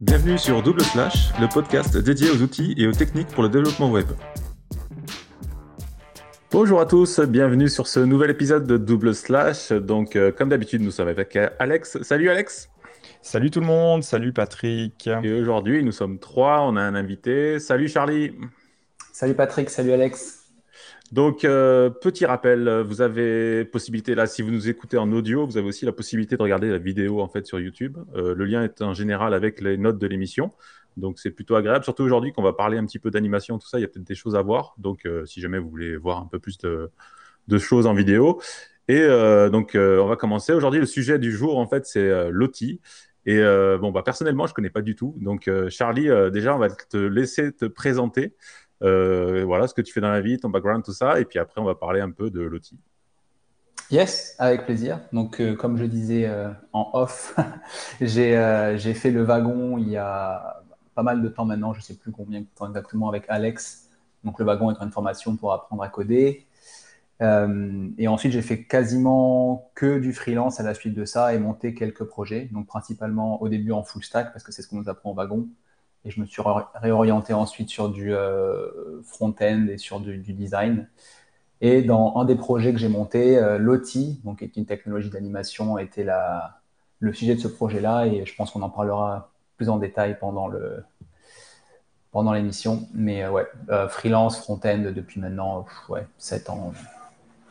Bienvenue sur Double Slash, le podcast dédié aux outils et aux techniques pour le développement web. Bonjour à tous, bienvenue sur ce nouvel épisode de Double Slash. Donc, euh, comme d'habitude, nous sommes avec Alex. Salut Alex. Salut tout le monde, salut Patrick. Et aujourd'hui, nous sommes trois, on a un invité. Salut Charlie. Salut Patrick, salut Alex. Donc, euh, petit rappel, vous avez possibilité, là, si vous nous écoutez en audio, vous avez aussi la possibilité de regarder la vidéo en fait sur YouTube. Euh, le lien est en général avec les notes de l'émission. Donc, c'est plutôt agréable, surtout aujourd'hui qu'on va parler un petit peu d'animation, tout ça. Il y a peut-être des choses à voir. Donc, euh, si jamais vous voulez voir un peu plus de, choses en vidéo. Et donc, on va commencer. Aujourd'hui, le sujet du jour, en fait, c'est l'OTI. Et bon, bah, personnellement, je ne connais pas du tout. Donc, Charlie, déjà, on va te laisser te présenter. Euh, voilà ce que tu fais dans la vie, ton background, tout ça. Et puis après, on va parler un peu de l'outil. Yes, avec plaisir. Donc, euh, comme je disais euh, en off, j'ai fait le wagon il y a pas mal de temps maintenant, je ne sais plus combien de temps exactement, avec Alex. Donc, le wagon est une formation pour apprendre à coder. et ensuite, j'ai fait quasiment que du freelance à la suite de ça et monté quelques projets. Donc, principalement au début en full stack, parce que c'est ce qu'on nous apprend au wagon. Et je me suis réorienté ensuite sur du euh, front-end et sur du, design. Et dans un des projets que j'ai monté, euh, Loti, donc qui est une technologie d'animation, était la, le sujet de ce projet-là. Et je pense qu'on en parlera plus en détail pendant le pendant l'émission. Mais euh, ouais, freelance, front-end depuis maintenant ouais, 7 ans.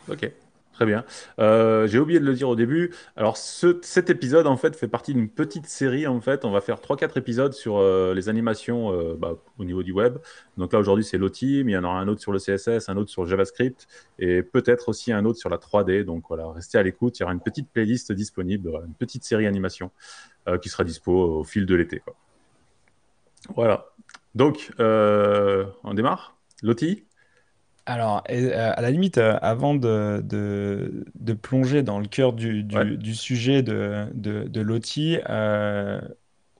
Ok. Très bien. Euh, j'ai oublié de le dire au début. Alors, cet épisode, en fait, fait partie d'une petite série. En fait, on va faire 3-4 épisodes sur euh, les animations euh, bah, au niveau du web. Donc là, aujourd'hui, c'est l'OTI, mais il y en aura un autre sur le CSS, un autre sur JavaScript et peut-être aussi un autre sur la 3D. Donc voilà, restez à l'écoute. Il y aura une petite playlist disponible, une petite série animation qui sera dispo au fil de l'été. Voilà. Donc, on démarre Loti? Alors, euh, à la limite, euh, avant de, de, plonger dans le cœur du, du, sujet de, de, l'OTI, euh,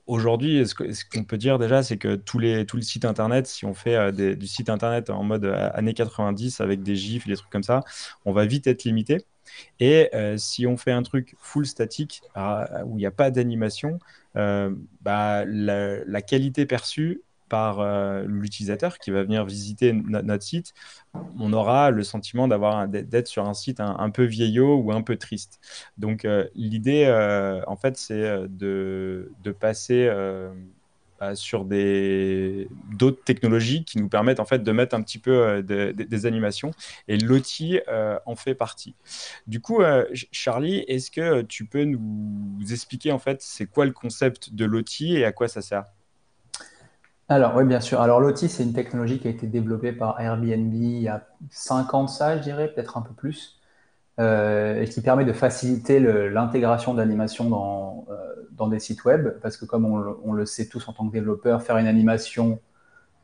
aujourd'hui, ce qu'on peut dire déjà, c'est que tous les, tous les sites internet, si on fait du site internet en mode années 90 avec des gifs et des trucs comme ça, on va vite être limité. Et si on fait un truc full statique où il n'y a pas d'animation, bah, la, la, qualité perçue par euh, l'utilisateur qui va venir visiter notre site, on aura le sentiment d'avoir d'être sur un site un, peu vieillot ou un peu triste. Donc euh, l'idée, euh, en fait, c'est de, de, passer bah, sur des d'autres technologies qui nous permettent en fait de mettre un petit peu des animations et l'outil en fait partie. Du coup, Charlie, est-ce que tu peux nous expliquer en fait c'est quoi le concept de l'outil et à quoi ça sert? Alors, oui, bien sûr. Alors, l'OTI, c'est une technologie qui a été développée par Airbnb il y a 5 ans de ça, je dirais, peut-être un peu plus, euh, et qui permet de faciliter l'intégration d'animation dans, euh, dans des sites web, parce que comme on, le sait tous en tant que développeur, faire une animation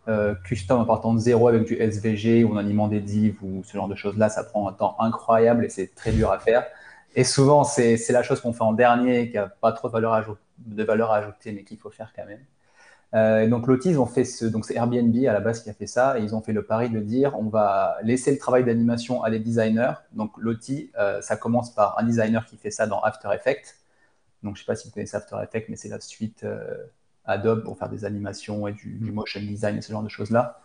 euh, custom en partant de zéro avec du SVG ou en animant des divs ou ce genre de choses-là, ça prend un temps incroyable et c'est très dur à faire. Et souvent, c'est la chose qu'on fait en dernier, qui n'a pas trop de valeur, de valeur ajoutée, mais qu'il faut faire quand même. Euh, donc ils ont fait ce, donc c'est Airbnb à la base qui a fait ça, et ils ont fait le pari de dire on va laisser le travail d'animation à des designers. Donc Lottie, euh, ça commence par un designer qui fait ça dans After Effects. Donc je sais pas si vous connaissez After Effects, mais c'est la suite euh, Adobe pour faire des animations et du, motion design et ce genre de choses là.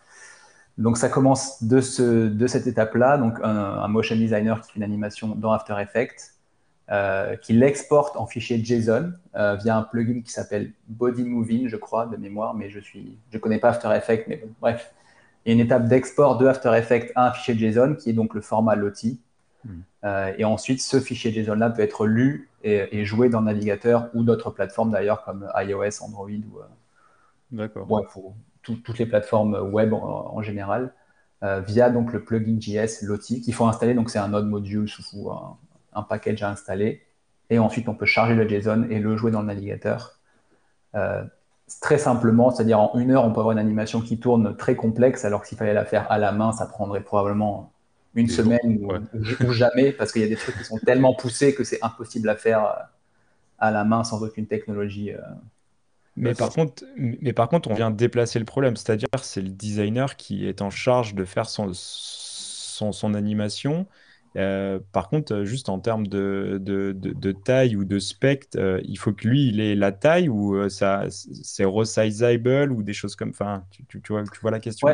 Donc ça commence de, ce, de cette étape-là, donc un, un, motion designer qui fait une animation dans After Effects. Euh, qui l'exporte en fichier JSON euh, via un plugin qui s'appelle Body Moving, je crois, de mémoire, mais je suis, je connais pas After Effects, mais bon, bref. Il y a une étape d'export de After Effects à un fichier JSON qui est donc le format Lottie. Hmm. Euh, et ensuite, ce fichier JSON-là peut être lu et, joué dans le navigateur ou d'autres plateformes d'ailleurs comme iOS, Android ou D'accord. toutes les plateformes web en, général via donc le plugin JS Lottie qu'il faut installer. Donc c'est un node module sous un, un package à installer. Et ensuite, on peut charger le JSON et le jouer dans le navigateur. Euh, très simplement, c'est-à-dire en une heure, on peut avoir une animation qui tourne très complexe, alors que s'il fallait la faire à la main, ça prendrait probablement une semaine ou, jamais, parce qu'il y a des trucs qui sont tellement poussés que c'est impossible à faire euh, à la main sans aucune technologie. Euh, mais par, contre, mais par contre, on vient déplacer le problème, c'est-à-dire c'est le designer qui est en charge de faire son, son, son animation par contre, juste en termes de, de, de, taille ou de spectre, il faut que lui, il ait la taille ou ça, c'est resizable ou des choses comme. Enfin, tu, tu, vois, tu vois la question?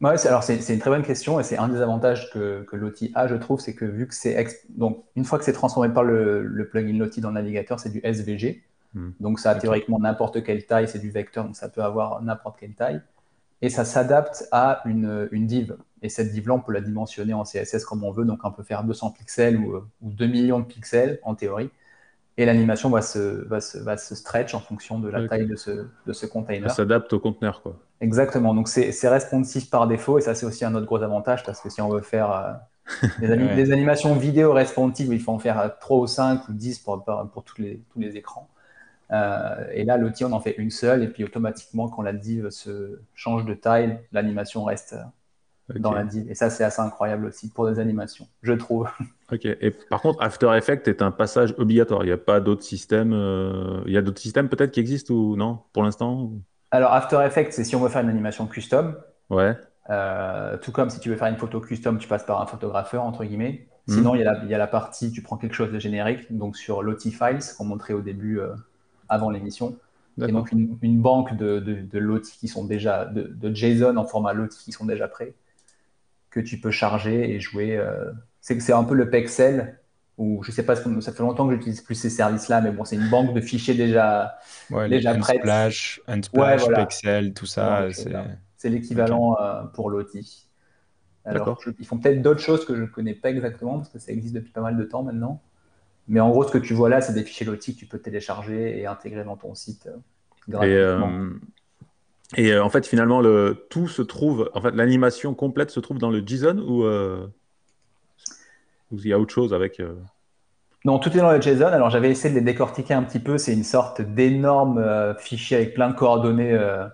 Ouais, alors c'est une très bonne question et c'est un des avantages que, que Lottie a, je trouve, c'est que vu que c'est donc une fois que c'est transformé par le, le plugin Lottie dans le navigateur, c'est du SVG, hmm. donc ça a théoriquement n'importe quelle taille, c'est du vecteur, donc ça peut avoir n'importe quelle taille et ça s'adapte à une, une, div. Et cette div-là, on peut la dimensionner en CSS comme on veut, donc on peut faire 200 pixels ou, ou 2 millions de pixels en théorie et l'animation va se, va, se, va se stretch en fonction de la taille de ce, de ce container. Ça s'adapte au conteneur, quoi. Exactement. Donc, c'est responsif par défaut, et ça, c'est aussi un autre gros avantage, parce que si on veut faire euh, des, animations vidéo responsives, il faut en faire 3 ou 5 ou 10 pour, pour tous, les, tous les écrans. Euh, et là, l'outil, on en fait une seule, et puis automatiquement, quand la div se change de taille, l'animation reste dans la div. Et ça, c'est assez incroyable aussi pour des animations, je trouve. Ok. Et par contre, After Effects est un passage obligatoire. Il n'y a pas d'autres systèmes. Euh, il y a d'autres systèmes peut-être qui existent ou non pour l'instant? Alors, After Effects, c'est si on veut faire une animation custom. Ouais. Euh, tout comme si tu veux faire une photo custom, tu passes par un photographeur, entre guillemets. Hmm. Sinon, il, y a la, il, y a la, partie, tu prends quelque chose de générique, donc sur Lottie Files, qu'on montrait au début, euh, avant l'émission. Et donc, une, une banque de, de, qui sont déjà, de, de, JSON en format Lottie qui sont déjà prêts, que tu peux charger et jouer c'est c'est un peu le Pexel, ou je sais pas, ça fait longtemps que j'utilise plus ces services-là, mais bon, c'est une banque de fichiers déjà, ouais, déjà prête. Unsplash, Unsplash Pexel, tout ça. c'est l'équivalent euh, pour l'OTI. Alors, ils font peut-être d'autres choses que je ne connais pas exactement, parce que ça existe depuis pas mal de temps maintenant. Mais en gros, ce que tu vois là, c'est des fichiers LOTI que tu peux télécharger et intégrer dans ton site euh, gratuitement. Et, euh, en fait, finalement, le, tout se trouve, en fait, l'animation complète se trouve dans le JSON ou il y a autre chose avec euh, Non, tout est dans le JSON. Alors j'avais essayé de les décortiquer un petit peu. C'est une sorte d'énorme euh, fichier avec plein de coordonnées euh,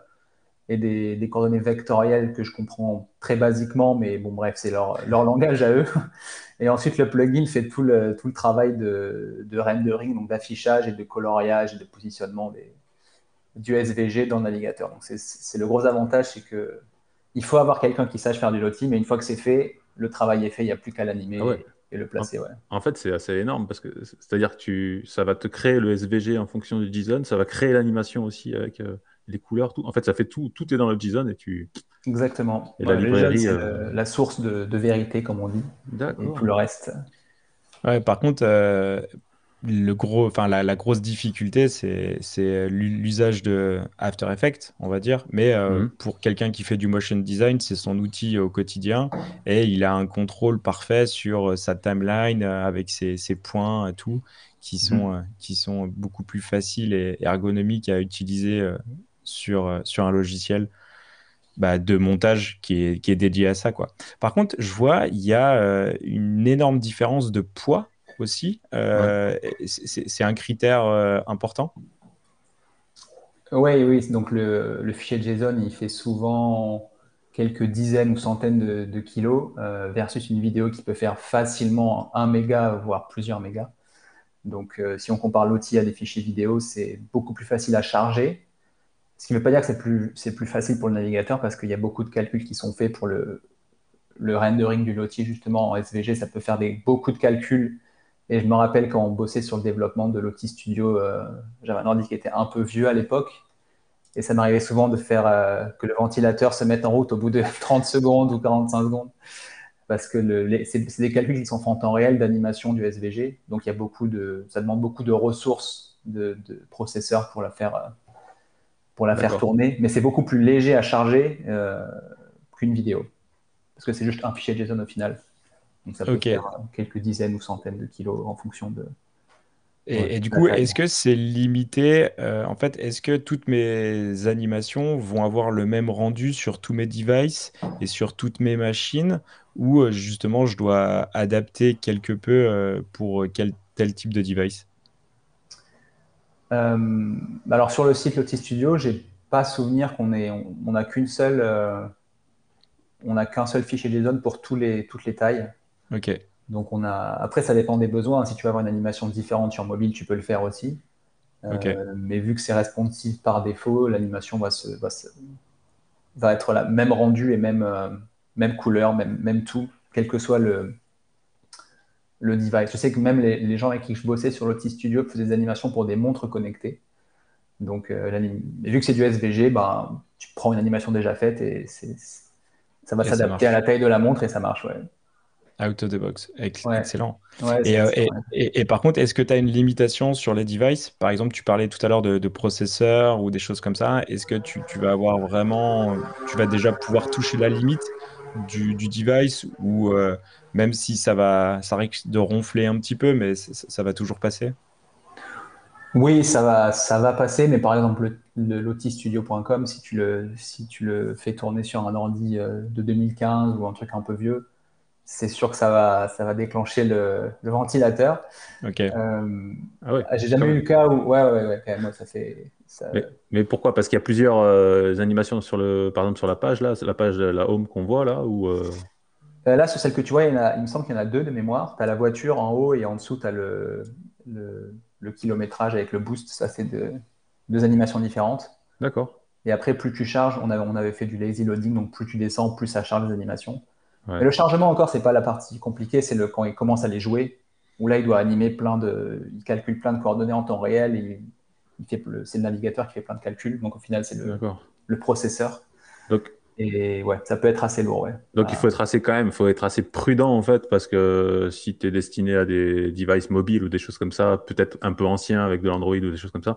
et des, coordonnées vectorielles que je comprends très basiquement, mais bon, bref, c'est leur, langage à eux. Et ensuite, le plugin fait tout le, tout le travail de, rendering, donc d'affichage et de coloriage et de positionnement des, du SVG dans le navigateur. Donc c'est le gros avantage, c'est que il faut avoir quelqu'un qui sache faire du lotting, mais une fois que c'est fait, le travail est fait, il n'y a plus qu'à l'animer. Ah le placer. En, fait, c'est assez énorme parce que c'est-à-dire que tu, ça va te créer le SVG en fonction du JSON, ça va créer l'animation aussi avec euh, les couleurs. Tout. En fait, ça fait tout, tout est dans le JSON et tu. Exactement. Et la librairie, euh, la source de, vérité, comme on dit. Et tout le reste. Ouais, par contre, euh, le gros, enfin, la, grosse difficulté, c'est l'usage de After Effects, on va dire. Mais euh, mhm. pour quelqu'un qui fait du motion design, c'est son outil au quotidien et il a un contrôle parfait sur sa timeline avec ses, points et tout, qui sont, mhm. qui sont beaucoup plus faciles et ergonomiques à utiliser sur, sur un logiciel. Bah, de montage qui est, qui est dédié à ça. Quoi. Par contre, je vois, il y a une énorme différence de poids aussi. Euh, c'est un critère euh, important? Oui, oui. Donc le, fichier JSON, il fait souvent quelques dizaines ou centaines de, kilos euh, versus une vidéo qui peut faire facilement un méga, voire plusieurs mégas. Donc si on compare l'outil à des fichiers vidéo, c'est beaucoup plus facile à charger. Ce qui ne veut pas dire que c'est plus, plus facile pour le navigateur parce qu'il y a beaucoup de calculs qui sont faits pour le, le rendering du lottie justement en SVG. Ça peut faire des, beaucoup de calculs et je me rappelle quand on bossait sur le développement de l'Opti Studio, euh, Java Nordic était un peu vieux à l'époque. Et ça m'arrivait souvent de faire euh, que le ventilateur se mette en route au bout de 30 secondes ou 45 secondes. Parce que c'est des calculs qui sont faits en temps réel d'animation du SVG. Donc il y a beaucoup de, ça demande beaucoup de ressources de, processeurs pour la faire, euh, pour la faire tourner. Mais c'est beaucoup plus léger à charger euh, qu'une vidéo. Parce que c'est juste un fichier JSON au final. Donc ça peut faire quelques dizaines ou centaines de kilos en fonction de. Et, du coup, est-ce que c'est limité euh, En fait, est-ce que toutes mes animations vont avoir le même rendu sur tous mes devices et sur toutes mes machines Ou euh, justement, je dois adapter quelque peu pour quel tel type de device? Alors, sur le site Lottie Studio, j'ai pas souvenir qu'on ait, on n'a qu'une seule, on n'a qu'un seul fichier JSON pour tous les, toutes les tailles. Ok. Donc on a. Après, ça dépend des besoins. Si tu veux avoir une animation différente sur mobile, tu peux le faire aussi. Euh, mais vu que c'est responsive par défaut, l'animation va, se, va, va, être la même rendu et même, euh, même couleur, même, même tout, quel que soit le, le device. Je sais que même les, gens avec qui je bossais sur Lottie Studio faisaient des animations pour des montres connectées. Donc, vu que c'est du SVG, bah, tu prends une animation déjà faite et ça va s'adapter à la taille de la montre et ça marche. Ouais. Out of the box. Excellent. Euh, et, et, par contre, est-ce que tu as une limitation sur les devices? Par exemple, tu parlais tout à l'heure de, processeurs ou des choses comme ça. Est-ce que tu, vas avoir vraiment, tu vas déjà pouvoir toucher la limite du, device ou euh, même si ça va, ça risque de ronfler un petit peu, mais ça, va toujours passer Oui, ça va, ça va passer, mais par exemple, le, lotistudio.com, si tu le, si tu le fais tourner sur un ordi euh, de 2015 ou un truc un peu vieux, c'est sûr que ça va, ça va déclencher le, ventilateur. Ok. Euh, ah ouais, J'ai jamais eu le cas où. Ouais, ouais, ouais, moi, ça fait. Mais, pourquoi? Parce qu'il y a plusieurs euh, animations sur le, par exemple sur la page là, c'est la page de la home qu'on voit là ou. Euh... euh là, sur celle que tu vois, il, me semble qu'il y en a deux de mémoire. Tu as la voiture en haut et en dessous, tu as le, le, le, kilométrage avec le boost. Ça, c'est deux animations différentes. D'accord. Et après, plus tu charges, on avait, on avait fait du lazy loading, donc plus tu descends, plus ça charge les animations. Mais le chargement encore, c'est pas la partie compliquée, c'est le quand il commence à les jouer, où là il doit animer plein de, il calcule plein de coordonnées en temps réel, et il fait, c'est le navigateur qui fait plein de calculs, donc au final c'est le, le processeur. Donc et ouais, ça peut être assez lourd, ouais. Donc il faut être assez quand même, il faut être assez prudent en fait, parce que si tu es destiné à des devices mobiles ou des choses comme ça, peut-être un peu anciens avec de l'Android ou des choses comme ça,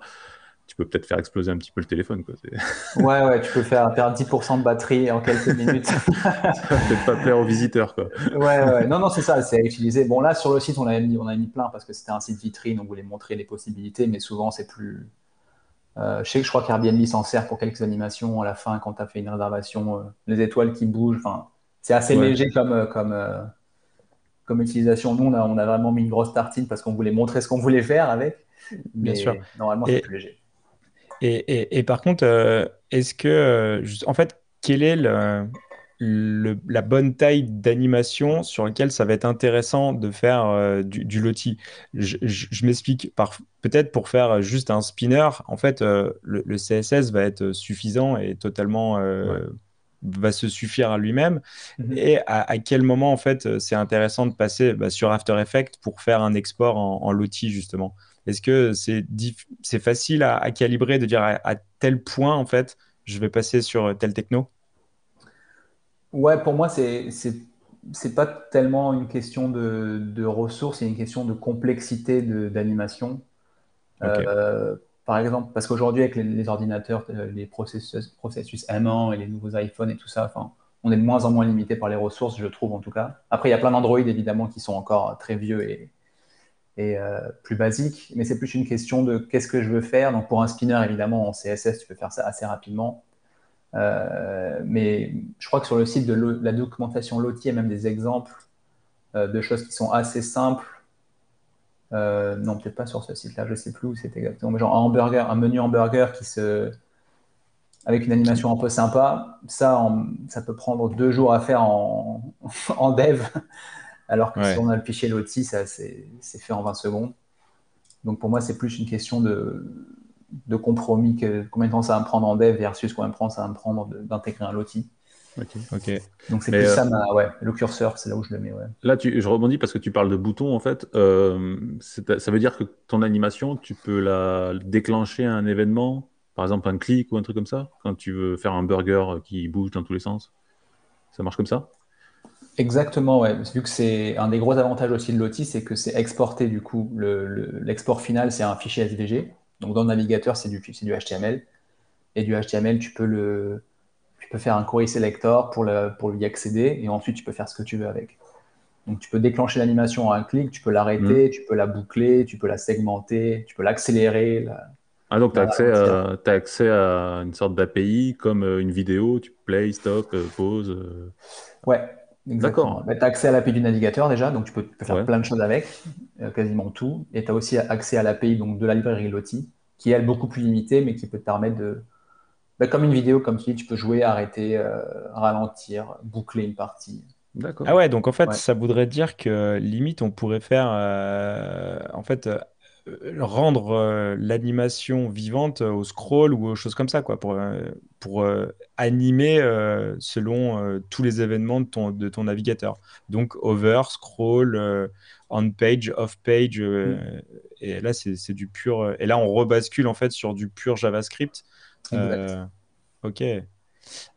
tu peux peut-être faire exploser un petit peu le téléphone. Quoi. Ouais, ouais, tu peux faire perdre 10% de batterie en quelques minutes. peut-être pas plaire aux visiteurs. Quoi. Ouais, ouais. Non, non, c'est ça, c'est à utiliser. Bon, là, sur le site, on a mis, on a mis plein parce que c'était un site vitrine, on voulait montrer les possibilités, mais souvent, c'est plus. Euh, je sais que je crois qu'Airbnb s'en sert pour quelques animations à la fin quand tu as fait une réservation, euh, les étoiles qui bougent. Enfin, c'est assez léger comme, euh, comme, comme utilisation. Nous, on a, on a vraiment mis une grosse tartine parce qu'on voulait montrer ce qu'on voulait faire avec. Bien sûr. Normalement, c'est plus léger. Et, par contre, est-ce que, en fait, quelle est la bonne taille d'animation sur laquelle ça va être intéressant de faire euh, du, du, loti Je, m'explique. Peut-être pour faire juste un spinner, en fait, le, CSS va être suffisant et totalement. va se suffire à lui-même. Mm-hmm. Et à, quel moment, en fait, c'est intéressant de passer bah, sur After Effects pour faire un export en, en loti, justement? Est-ce que c'est facile à, calibrer, de dire à, tel point, en fait, je vais passer sur tel techno? Ouais, pour moi, c'est c'est pas tellement une question de, ressources, c'est une question de complexité d'animation. Euh, par exemple, parce qu'aujourd'hui, avec les, ordinateurs, euh, les processus, processus M1 et les nouveaux iPhones et tout ça, on est de moins en moins limité par les ressources, je trouve en tout cas. Après, il y a plein d'Android évidemment qui sont encore très vieux et, et euh, plus basique, mais c'est plus une question de qu'est-ce que je veux faire. Donc pour un spinner, évidemment, en CSS, tu peux faire ça assez rapidement. Euh, mais je crois que sur le site de la documentation Lottie, il y a même des exemples euh, de choses qui sont assez simples. non, peut-être pas sur ce site-là, je ne sais plus où c'est exactement. Mais genre un hamburger, un menu hamburger qui se avec une animation un peu sympa, ça, ça peut prendre deux jours à faire en, en dev. Alors que si on a le fichier Lottie, c'est fait en 20 secondes. Donc pour moi, c'est plus une question de, de compromis. Que, combien de temps ça va me prendre en dev versus combien de temps ça va me prendre d'intégrer un Lottie. Ok, Donc c'est plus ça, euh, ouais, le curseur, c'est là où je le mets. Ouais. Là, tu, je rebondis parce que tu parles de boutons, en fait. Euh, ça veut dire que ton animation, tu peux la déclencher à un événement, par exemple un clic ou un truc comme ça, quand tu veux faire un burger qui bouge dans tous les sens. Ça marche comme ça? Exactement, ouais. Vu que c'est un des gros avantages aussi de Lottie, c'est que c'est exporté du coup. L'export final, c'est un fichier SVG. Donc dans le navigateur, c'est du, du HTML. Et du HTML, tu peux, le, tu peux faire un query selector pour, le, pour lui accéder et ensuite tu peux faire ce que tu veux avec. Donc tu peux déclencher l'animation en un clic, tu peux l'arrêter, mmh. tu peux la boucler, tu peux la segmenter, tu peux l'accélérer. Ah donc tu as, accès à, as accès à une sorte d'API comme euh, une vidéo, tu play, stop, euh, pause. Euh. Ouais, D'accord. Bah, tu as accès à l'API du navigateur déjà, donc tu peux, faire plein de choses avec, euh, quasiment tout. Et tu as aussi accès à l'API de la librairie Lottie, qui est elle beaucoup plus limitée, mais qui peut te permettre de. Bah, comme une vidéo, comme tu dis, tu peux jouer, arrêter, euh, ralentir, boucler une partie. D'accord. Ah ouais, donc en fait, ça voudrait dire que limite, on pourrait faire. Euh, en fait rendre l'animation vivante au scroll ou aux choses comme ça, quoi, pour, pour animer selon tous les événements de ton, de ton navigateur. Donc, over, scroll, on page, off page. Mm. Et là, c'est du pur. Et là, on rebascule en fait sur du pur JavaScript. ok.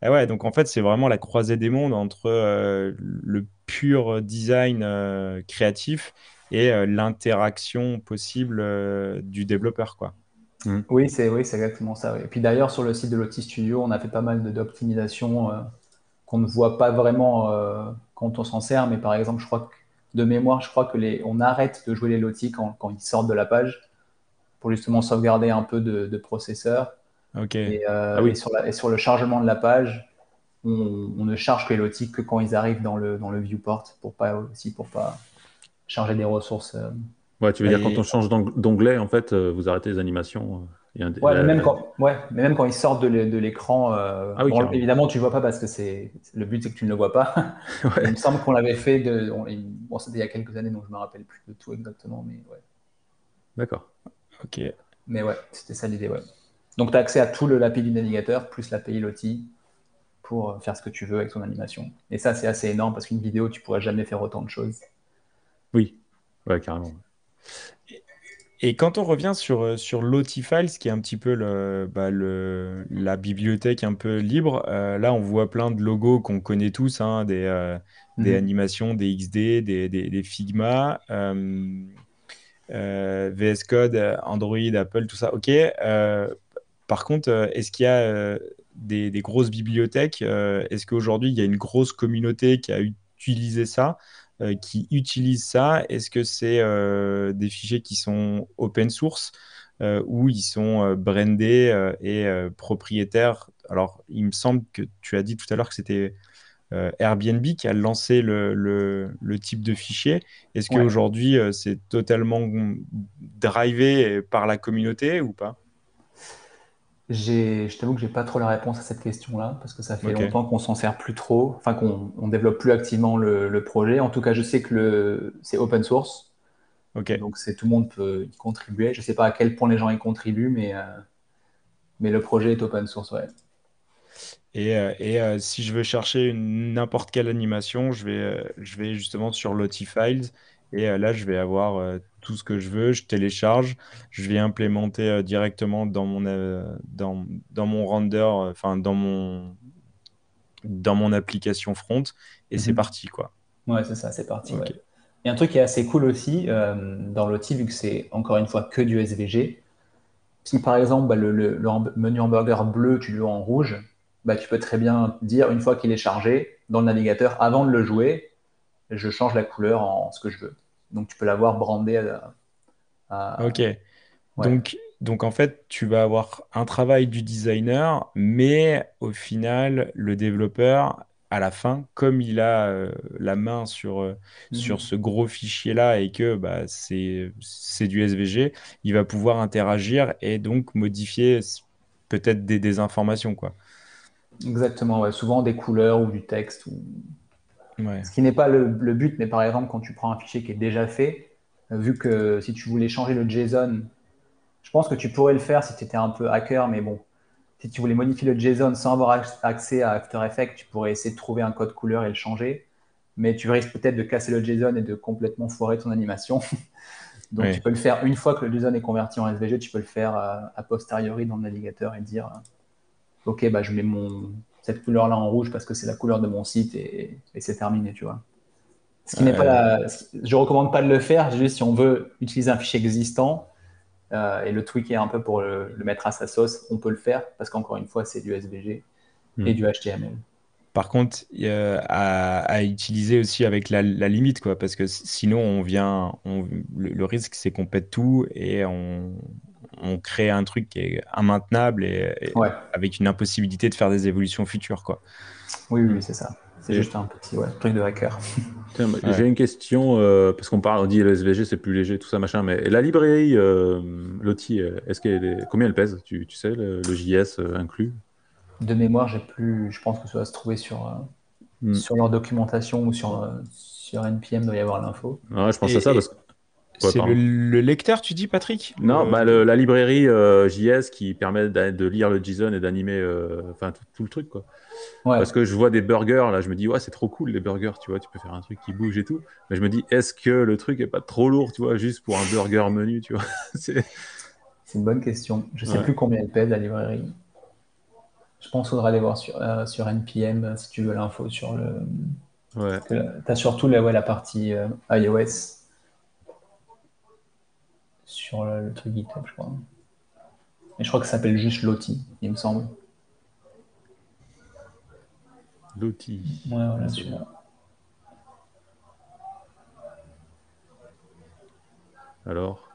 Ah ouais, donc en fait, c'est vraiment la croisée des mondes entre le pur design créatif et euh, l'interaction possible euh, du développeur. Quoi. Mm. Oui, c'est oui, exactement ça. Et puis d'ailleurs, sur le site de Lottie Studio, on a fait pas mal d'optimisation euh, qu'on ne voit pas vraiment quand on s'en sert. Mais par exemple, je crois que de mémoire, je crois que les, on arrête de jouer les lotis quand, quand, ils sortent de la page pour justement sauvegarder un peu de, processeur. Ok. Et, ah oui. sur et, sur le chargement de la page, on, on, ne charge que les lotis que quand ils arrivent dans le, dans le viewport pour pas aussi pour pas charger des ressources. Euh, ouais, tu veux dire quand on change d'onglet, en fait, euh, vous arrêtez les animations euh, ouais, mais même quand, ouais, mais même quand ils sortent de l'écran, ah évidemment, tu ne vois pas parce que c'est le but, c'est que tu ne le vois pas. Il me semble qu'on l'avait fait, de, bon, c'était il y a quelques années, donc je ne me rappelle plus de tout exactement, mais ouais. D'accord. Ok. Mais ouais, c'était ça l'idée, ouais. Donc, tu as accès à tout l'API du navigateur, plus l'API Lottie, pour faire ce que tu veux avec ton animation. Et ça, c'est assez énorme parce qu'une vidéo, tu pourras jamais faire autant de choses. Oui, ouais, carrément. Et quand on revient sur, euh, sur Lotifiles, qui est un petit peu le, bah, le, la bibliothèque un peu libre, euh, là on voit plein de logos qu'on connaît tous, hein, des, euh, des mhm. animations, des XD, des, des, Figma, VS Code, Android, Apple, tout ça. Ok. par contre, est-ce qu'il y a des, des, grosses bibliothèques Est-ce qu'aujourd'hui il y a une grosse communauté qui a utilisé ça? Euh, qui utilisent ça. Est-ce que c'est euh, des fichiers qui sont open source euh, ou ils sont brandés et propriétaires? Alors, il me semble que tu as dit tout à l'heure que c'était Airbnb qui a lancé le, le, type de fichier. Est-ce qu'aujourd'hui, c'est totalement drivé par la communauté ou pas? Je t'avoue que j'ai pas trop la réponse à cette question-là, parce que ça fait longtemps qu'on s'en sert plus trop, enfin qu'on on développe plus activement le, projet. En tout cas, je sais que c'est open source. Donc c'est tout le monde peut y contribuer. Je sais pas à quel point les gens y contribuent, mais, euh, mais le projet est open source, ouais. Et, euh, et euh, si je veux chercher n'importe quelle animation, je vais, je vais justement sur Lotifiles et là je vais avoir tout ce que je veux, je télécharge, je vais implémenter euh, directement dans mon, euh, dans, dans, mon render, euh, enfin dans mon, dans mon application front, et c'est mhm. parti quoi. Ouais, c'est ça, c'est parti. Et un truc qui est assez cool aussi dans l'outil, vu que c'est encore une fois que du SVG, si par exemple bah, le, le, menu hamburger bleu, tu le vois en rouge, bah, tu peux très bien dire une fois qu'il est chargé dans le navigateur, avant de le jouer, je change la couleur en ce que je veux. Donc, tu peux l'avoir brandé à, Ok. Donc, donc, en fait, tu vas avoir un travail du designer, mais au final, le développeur, à la fin, comme il a euh, la main sur, euh, sur mhm. ce gros fichier-là et que bah, c'est du SVG, il va pouvoir interagir et donc modifier peut-être des, des, informations. Quoi. Exactement, souvent des couleurs ou du texte. Ou... Ce qui n'est pas le, but, mais par exemple, quand tu prends un fichier qui est déjà fait, euh, vu que si tu voulais changer le JSON, je pense que tu pourrais le faire si tu étais un peu hacker, mais bon, si tu voulais modifier le JSON sans avoir accès à After Effects, tu pourrais essayer de trouver un code couleur et le changer. Mais tu risques peut-être de casser le JSON et de complètement foirer ton animation. Donc tu peux le faire une fois que le JSON est converti en SVG, tu peux le faire euh, a posteriori dans le navigateur et dire euh, OK, bah, je mets mon, cette couleur-là en rouge parce que c'est la couleur de mon site et, c'est terminé, tu vois. Ce qui n'est pas la... Je recommande pas de le faire, juste si on veut utiliser un fichier existant euh, et le tweaker un peu pour le, mettre à sa sauce, on peut le faire parce qu'encore une fois, c'est du SVG et hmm. du HTML. Par contre, à, utiliser aussi avec la, limite, quoi, parce que sinon, on vient, le, risque, c'est qu'on pète tout et on, on crée un truc qui est immaintenable et, avec une impossibilité de faire des évolutions futures. Quoi. Oui, oui, c'est ça. C'est juste un petit truc de hacker. J'ai une question, euh, parce qu'on parle, on dit le SVG c'est plus léger, tout ça, machin, mais la librairie, euh, Lottie, est-ce qu'elle est... combien elle pèse? Tu, tu, sais, le, JS euh, inclus? De mémoire, j'ai plus, je pense que ça va se trouver sur, hmm. sur leur documentation ou sur, sur NPM, doit y avoir l'info. Ouais, je pense à ça parce que C'est le, lecteur, tu dis, Patrick Non, bah, la librairie JS qui permet de, lire le JSON et d'animer enfin tout, le truc. Quoi. Parce que je vois des burgers, là, je me dis, ouais, c'est trop cool les burgers, tu vois, tu peux faire un truc qui bouge et tout. Mais je me dis, est-ce que le truc est pas trop lourd, tu vois, juste pour un burger menu, tu vois? C'est une bonne question. Je sais plus combien elle pèse la librairie. Je pense qu'il faudra aller voir sur, euh, sur NPM si tu veux l'info sur le. Ouais. Tu as surtout la, ouais, la partie euh, iOS sur le, truc GitHub, je crois. Et je crois que ça s'appelle juste Loti, il me semble. Loti. Ouais, voilà, celui-là. Alors?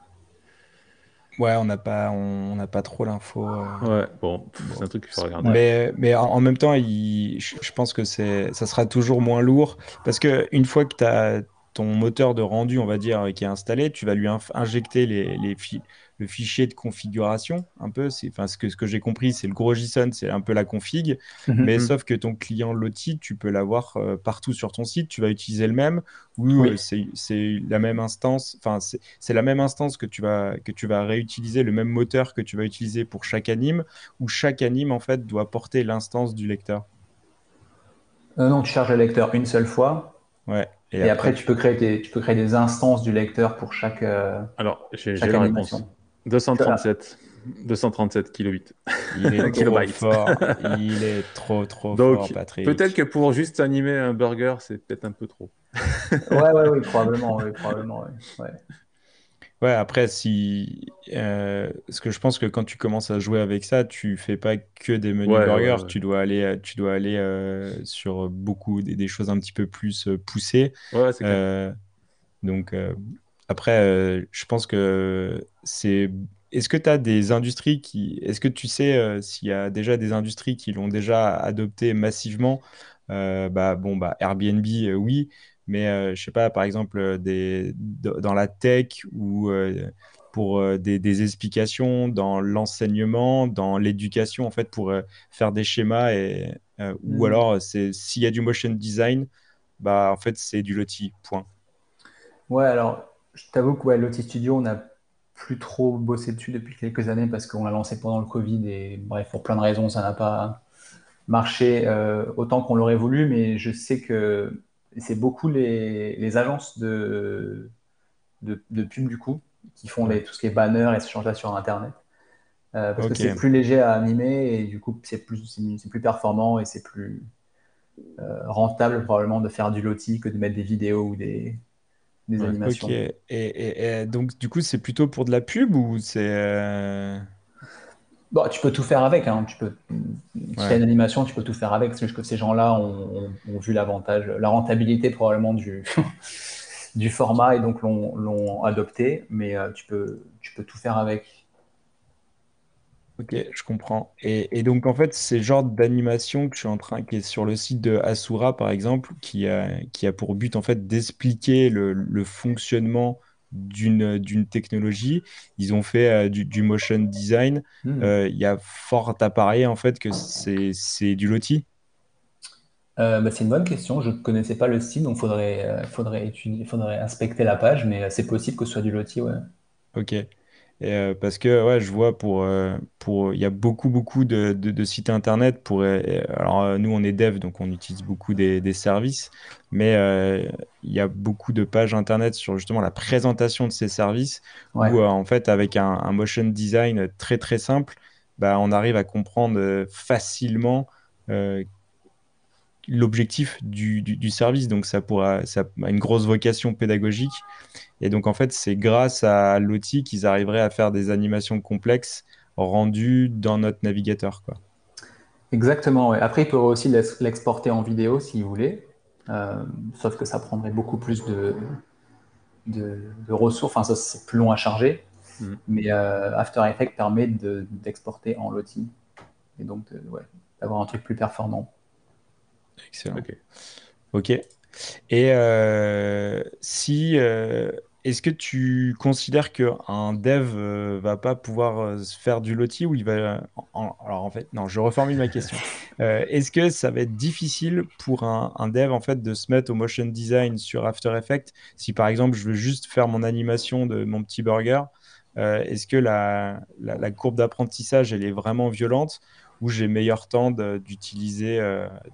Ouais, on n'a pas, on n'a pas trop l'info. Euh. Ouais, bon, c'est un truc qu'il faut regarder. Mais, mais en, même temps, il, je, pense que c'est, ça sera toujours moins lourd parce que une fois que tu as ton moteur de rendu, on va dire, qui est installé, tu vas lui injecter les, les, le fichier de configuration, un peu. Enfin, ce que, ce que j'ai compris, c'est le gros JSON, c'est un peu la config. Mhm. mais sauf que ton client Lottie, tu peux l'avoir euh, partout sur ton site. Tu vas utiliser le même ou euh, c'est la même instance. Enfin, c'est la même instance que tu, vas, que tu vas réutiliser, le même moteur que tu vas utiliser pour chaque anime, où chaque anime, en fait, doit porter l'instance du lecteur. Euh, non, tu charges le lecteur une seule fois. Ouais. Et, après, tu, peux créer des, tu peux créer des instances du lecteur pour chaque. Alors, j'ai la réponse. 237. 237 kilobits. Il est trop fort. Il est trop, trop Donc, fort, Patrick. Peut-être que pour juste animer un burger, c'est peut-être un peu trop. ouais, ouais, oui, probablement. Oui, probablement ouais. Ouais. après, si. Euh, ce que je pense que quand tu commences à jouer avec ça, tu fais pas que des menus burgers. Tu dois aller, tu dois aller euh, sur beaucoup des, choses un petit peu plus euh, poussées. Ouais, c'est clair. Donc, après, euh, je pense que c'est. Est-ce que tu as des industries qui. Est-ce que tu sais euh, s'il y a déjà des industries qui l'ont déjà adopté massivement euh, bah, Bon, bah, Airbnb, oui. Mais je sais pas, par exemple, des, dans la tech ou pour des, des, explications, dans l'enseignement, dans l'éducation, en fait, pour faire des schémas. Et, Ou mmh. alors, s'il y a du motion design, bah, en fait, c'est du loti, point. Ouais, alors je t'avoue que ouais, Studio, on n'a plus trop bossé dessus depuis quelques années parce qu'on l'a lancé pendant le Covid et bref, pour plein de raisons, ça n'a pas marché euh, autant qu'on l'aurait voulu, mais je sais que c'est beaucoup les, agences de, de, pub du coup qui font tout ce qui est banner et ce genre là sur Internet. Euh, parce que c'est plus léger à animer et du coup c'est plus, c'est plus performant et c'est plus euh, rentable probablement de faire du loti que de mettre des vidéos ou des, des animations. Et, donc, du coup, c'est plutôt pour de la pub ou c'est. Euh, bon, tu peux tout faire avec. Hein. Tu peux, si tu as une animation, tu peux tout faire avec. C'est juste que ces gens-là ont, vu l'avantage, la rentabilité probablement du, du format et donc l'ont adopté. Mais euh, tu, peux, tu peux tout faire avec. Ok, je comprends. Et, donc, en fait, c'est le genre d'animation que je suis en train, qui est sur le site de Asura, par exemple, qui a, qui a pour but, en fait, d'expliquer le, fonctionnement d'une, d'une technologie. Ils ont fait euh, du, motion design. Hmm. Euh, il y a fort à parier, en fait, que c'est, c'est du loti. Euh, bah, c'est une bonne question. Je ne connaissais pas le site, donc il faudrait, faudrait, étudier, faudrait inspecter la page, mais c'est possible que ce soit du loti, ouais. Ok. Euh, parce que ouais, je vois pour euh, pour il y a beaucoup beaucoup de, de, sites internet pour euh, alors nous on est dev donc on utilise beaucoup des, des services mais il y a beaucoup de pages internet sur justement la présentation de ces services où en fait avec un, un, motion design très très simple bah, on arrive à comprendre facilement l'objectif du, du, service. Donc, ça, pourra, ça a une grosse vocation pédagogique. Et donc, en fait, c'est grâce à l'outil qu'ils arriveraient à faire des animations complexes rendues dans notre navigateur. Quoi. Exactement. Après, ils pourraient aussi l'exporter en vidéo s'ils voulaient. Euh, sauf que ça prendrait beaucoup plus de, de, ressources. Enfin, ça, c'est plus long à charger. Mm. Mais euh, After Effects permet d'exporter en loti et donc d'avoir un truc plus performant. Excellent. Ok. Et euh, si, euh, est-ce que tu considères qu'un dev euh, va pas pouvoir euh, faire du loti ou il va... alors en fait, non, je reformule ma question. Euh, est-ce que ça va être difficile pour un, dev en fait de se mettre au motion design sur After Effects? Si par exemple je veux juste faire mon animation de mon petit burger Est-ce que la, la courbe d'apprentissage elle est vraiment violente ou j'ai meilleur temps d'utiliser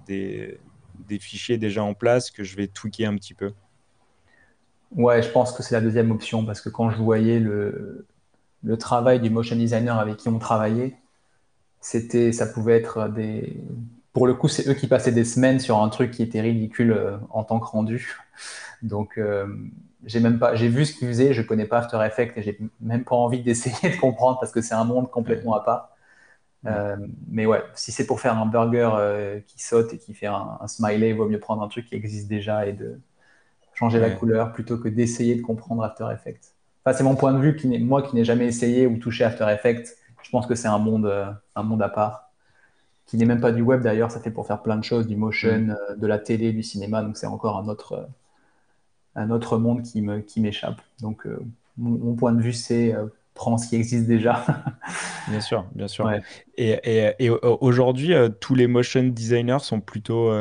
des, des fichiers déjà en place que je vais tweaker un petit peu? Ouais, je pense que c'est la deuxième option parce que quand je voyais le, le travail du motion designer avec qui on travaillait, c'était, ça pouvait être des. Pour le coup, c'est eux qui passaient des semaines sur un truc qui était ridicule euh, en tant que rendu. Donc, euh, j'ai même pas, j'ai vu ce qu'ils faisaient, je connais pas After Effects et j'ai même pas envie d'essayer de comprendre parce que c'est un monde complètement à part. Euh, mais ouais, si c'est pour faire un burger qui saute et qui fait un, un, smiley, il vaut mieux prendre un truc qui existe déjà et de, changer la couleur plutôt que d'essayer de comprendre After Effects. Enfin, c'est mon point de vue, qui moi qui n'ai jamais essayé ou touché After Effects, je pense que c'est un monde, euh, un monde à part, qui n'est même pas du web d'ailleurs, ça fait pour faire plein de choses, du motion, mm. euh, de la télé, du cinéma, donc c'est encore un autre, euh, un autre monde qui m'échappe. Qui donc mon, point de vue, c'est prends ce qui existe déjà. bien sûr, bien sûr. Et, et, et aujourd'hui, tous les motion designers sont plutôt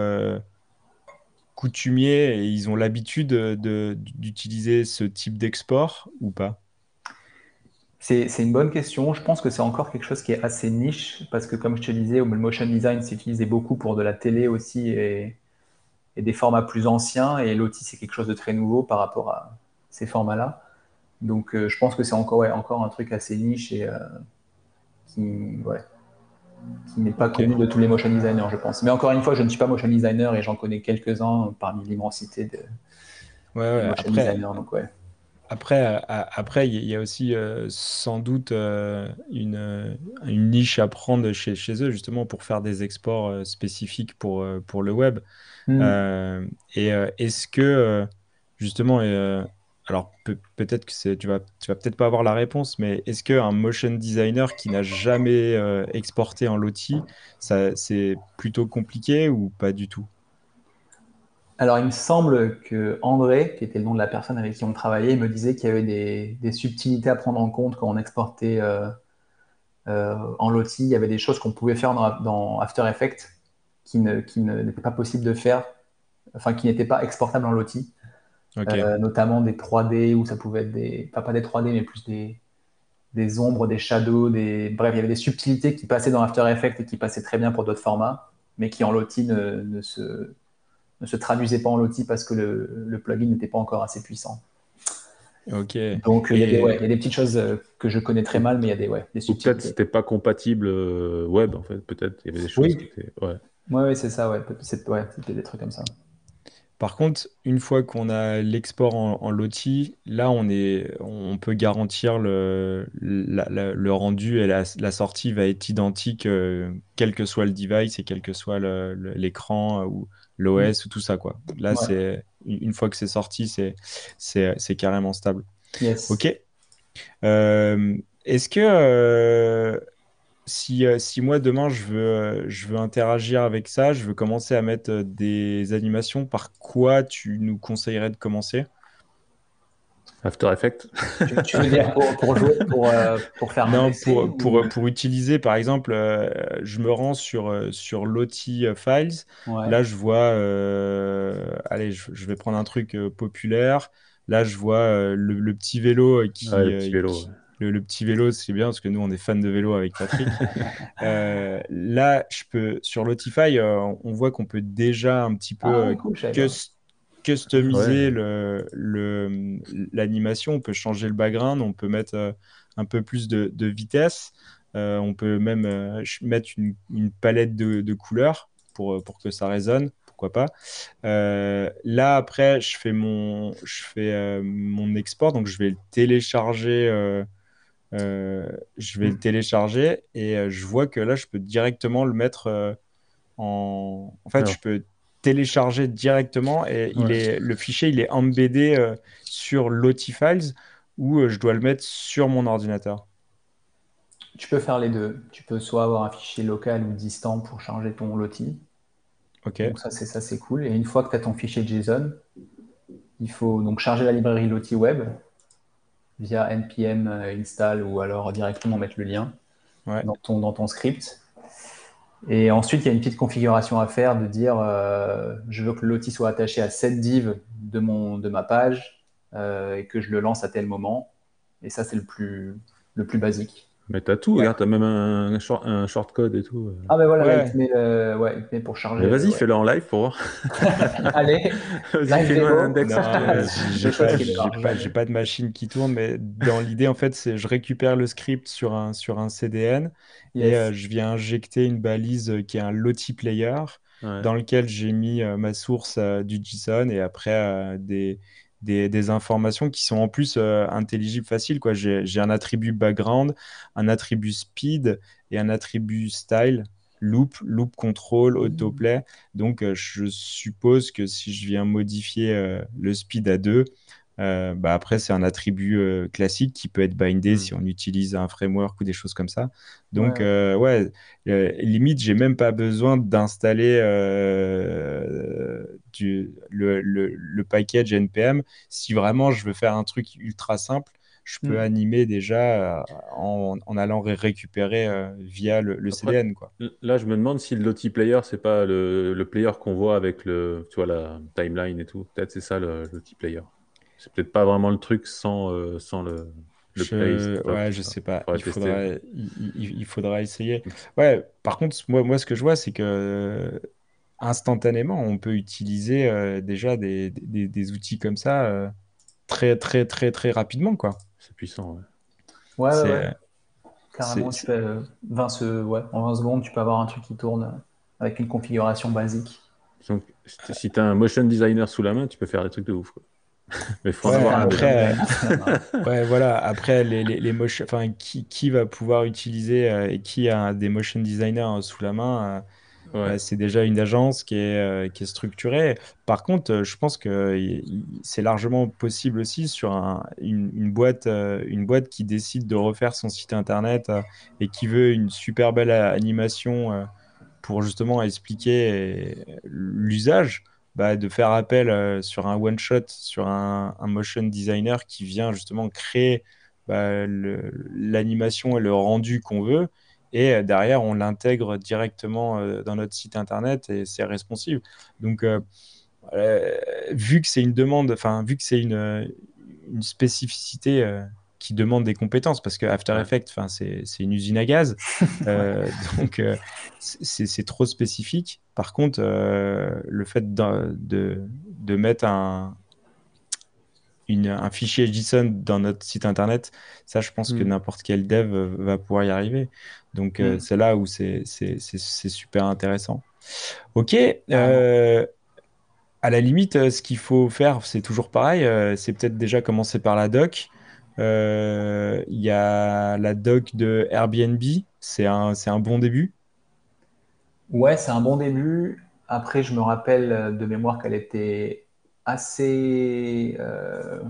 et ils ont l'habitude d'utiliser ce type d'export ou pas? C'est une bonne question. Je pense que c'est encore quelque chose qui est assez niche parce que, comme je te disais, le motion design utilisé beaucoup pour de la télé aussi et, des formats plus anciens. Et l'outil, c'est quelque chose de très nouveau par rapport à ces formats-là. Donc, euh, je pense que c'est encore, un truc assez niche et euh, qui n'est pas connu de tous les motion designers, je pense. Mais encore une fois, je ne suis pas motion designer et j'en connais quelques-uns parmi l'immensité de, motion après, designers. Donc, ouais. Après, après, il y a aussi euh, sans doute euh, une, une, niche à prendre chez, chez, eux, justement, pour faire des exports euh, spécifiques pour, pour le web. Hmm. et est-ce que, justement, alors peut-être que tu vas, vas peut-être pas avoir la réponse, mais est-ce qu'un motion designer qui n'a jamais euh, exporté en Lottie, c'est plutôt compliqué ou pas du tout? Alors il me semble que André, qui était le nom de la personne avec qui on travaillait, me disait qu'il y avait des, subtilités à prendre en compte quand on exportait euh, euh, en Lottie. Il y avait des choses qu'on pouvait faire dans, After Effects qui n'étaient pas possible de faire, enfin qui n'étaient pas exportables en Lottie. Euh, notamment des 3D où ça pouvait être des, pas des 3D, mais plus des, des ombres, des shadows, des... bref, il y avait des subtilités qui passaient dans After Effects et qui passaient très bien pour d'autres formats, mais qui en Lottie ne, ne, se, ne se traduisaient pas en Lottie parce que le, le plugin n'était pas encore assez puissant. Ok. Donc il y, a des, ouais, il y, a des, petites choses euh, que je connais très mal, mais il y a des, ouais, des subtilités. Peut-être c'était pas compatible euh, web en fait, peut-être il y avait des choses qui étaient. Ouais, ouais, ouais c'est ça, ouais, c'était des trucs comme ça. Par contre, une fois qu'on a l'export en, loti, là, on, est, on peut garantir le, le rendu et la, sortie va être identique, euh, quel que soit le device et quel que soit l'écran ou l'OS ou tout ça. Quoi. Là, c'est une fois que c'est sorti, c'est carrément stable. Yes. OK. Euh, est-ce que euh, si, euh, si moi demain je veux, euh, je veux interagir avec ça, je veux commencer à mettre euh, des animations, par quoi tu nous conseillerais de commencer? After Effects. tu, veux dire pour, jouer, pour, faire Non, pour, pour, pour, utiliser, par exemple, je me rends sur, sur Lottie Files. Là, je vois, allez, je, vais prendre un truc populaire. Là, je vois le, petit vélo qui, le petit vélo, le, petit vélo, c'est bien parce que nous, on est fans de vélo avec Patrick. Euh, là, je peux, sur Lotify, euh, on voit qu'on peut déjà un petit peu ah euh, customiser l'animation. on peut changer le background, on peut mettre un peu plus de, vitesse. on peut même mettre une, palette de, couleurs pour, pour que ça résonne pourquoi pas. là, après, je fais mon, je fais, mon export, donc je vais le télécharger euh, je vais le hmm. télécharger et euh, je vois que là, je peux directement le mettre euh, en. En fait, je peux télécharger directement et il est, le fichier il est embeddé sur Lotifiles ou je dois le mettre sur mon ordinateur. Tu peux faire les deux. Tu peux soit avoir un fichier local ou distant pour charger ton Loti. Ok. Donc ça c'est ça c'est cool. Et une fois que tu as ton fichier JSON, il faut donc charger la librairie Loti Web via npm install ou alors directement mettre le lien dans, ton, dans ton script. Et ensuite, il y a une petite configuration à faire de dire je veux que l'outil soit attaché à cette div de, mon, de ma page et que je le lance à tel moment. Et ça, c'est le plus, le plus basique. Mais t'as tout, regarde, t'as même un, short, un shortcode et tout. Ah, ben voilà, ouais. il, te met, euh, ouais, il te met pour charger. Vas-y, fais-le en live pour voir. Allez, vas-y, fais-le un index. J'ai pas, pas, de machine qui tourne, mais dans l'idée, en fait, c'est je récupère le script sur un, sur un CDN et euh, je viens injecter une balise qui est un Lottie Player dans lequel j'ai mis euh, ma source du JSON et après des des, informations qui sont en plus euh, intelligibles faciles. J'ai un attribut background, un attribut speed et un attribut style, loop, loop control, mmh. autoplay. Donc, euh, je suppose que si je viens modifier euh, le speed à 2, euh, bah après, c'est un attribut euh, classique qui peut être bindé hmm. si on utilise un framework ou des choses comme ça. Donc, ouais, euh, limite, j'ai même pas besoin d'installer le, le, package NPM. Si vraiment je veux faire un truc ultra simple, je peux hmm. animer déjà en, en, allant récupérer via le, CDN. Quoi. Là, je me demande si le Lottie Player, c'est pas le, le, player qu'on voit avec le, tu vois, la timeline et tout. Peut-être c'est ça le Lottie Player. C'est peut-être pas vraiment le truc sans, euh, sans le, le je... Ouais, je sais pas. Il faudra, il, faudra, essayer. Ouais, par contre, moi, moi, ce que je vois, c'est que instantanément, on peut utiliser euh, déjà des, des, des, outils comme ça euh, très, très, très, très rapidement, quoi. C'est puissant, ouais. Ouais, ouais. Carrément, tu peux, 20, ouais, en 20 secondes, tu peux avoir un truc qui tourne avec une configuration basique. Donc, si tu as un motion designer sous la main, tu peux faire des trucs de ouf. Quoi. Mais faut après, ouais, voilà. Après, les, les, motion, enfin, qui, qui, va pouvoir utiliser euh, et qui a des motion designers euh, sous la main euh, ouais. C'est déjà une agence qui est, qui est structurée. Par contre, je pense que c'est largement possible aussi sur un, une, une, boîte, une boîte qui décide de refaire son site internet et qui veut une super belle animation pour justement expliquer l'usage bah, de faire appel euh, sur un one-shot, sur un, motion designer qui vient justement créer bah, l'animation et le rendu qu'on veut. Et euh, derrière, on l'intègre directement euh, dans notre site internet et c'est responsive. Donc, vu que c'est une demande, enfin, vu que c'est une, une spécificité qui demande des compétences parce que After Effects, c'est une usine à gaz. Donc, c'est trop spécifique. Par contre, euh, le fait de, de, mettre un, une, un fichier JSON dans notre site internet, ça, je pense que mm. n'importe quel dev va pouvoir y arriver. Donc, mm. c'est là où c'est super intéressant. OK. à la limite, ce qu'il faut faire, c'est toujours pareil. c'est peut-être déjà commencer par la doc. Euh, il y a la doc de Airbnb, c'est un, c'est un bon début. Ouais, c'est un bon début. Après, je me rappelle de mémoire qu'elle était assez. Euh,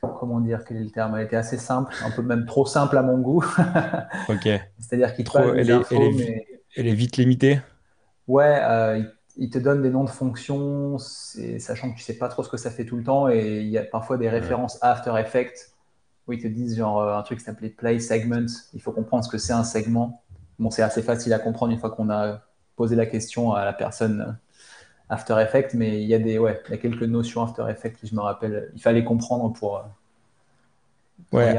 comment dire Quel est le terme? Elle était assez simple, un peu même trop simple à mon goût. ok. C'est-à-dire qu'il trop, elle, est, elle, est, vite limitée? Ouais, euh, il, te donne des noms de fonctions, sachant que tu sais pas trop ce que ça fait tout le temps, et il y a parfois des références After Effects où ils te disent genre euh, un truc qui s'appelait Play Segments. Il faut comprendre ce que c'est un segment. Bon, c'est assez facile à comprendre une fois qu'on a posé la question à la personne euh, After Effects, mais il y a des, ouais, il y a quelques notions After Effects que je me rappelle. Il fallait comprendre pour. Euh, ouais,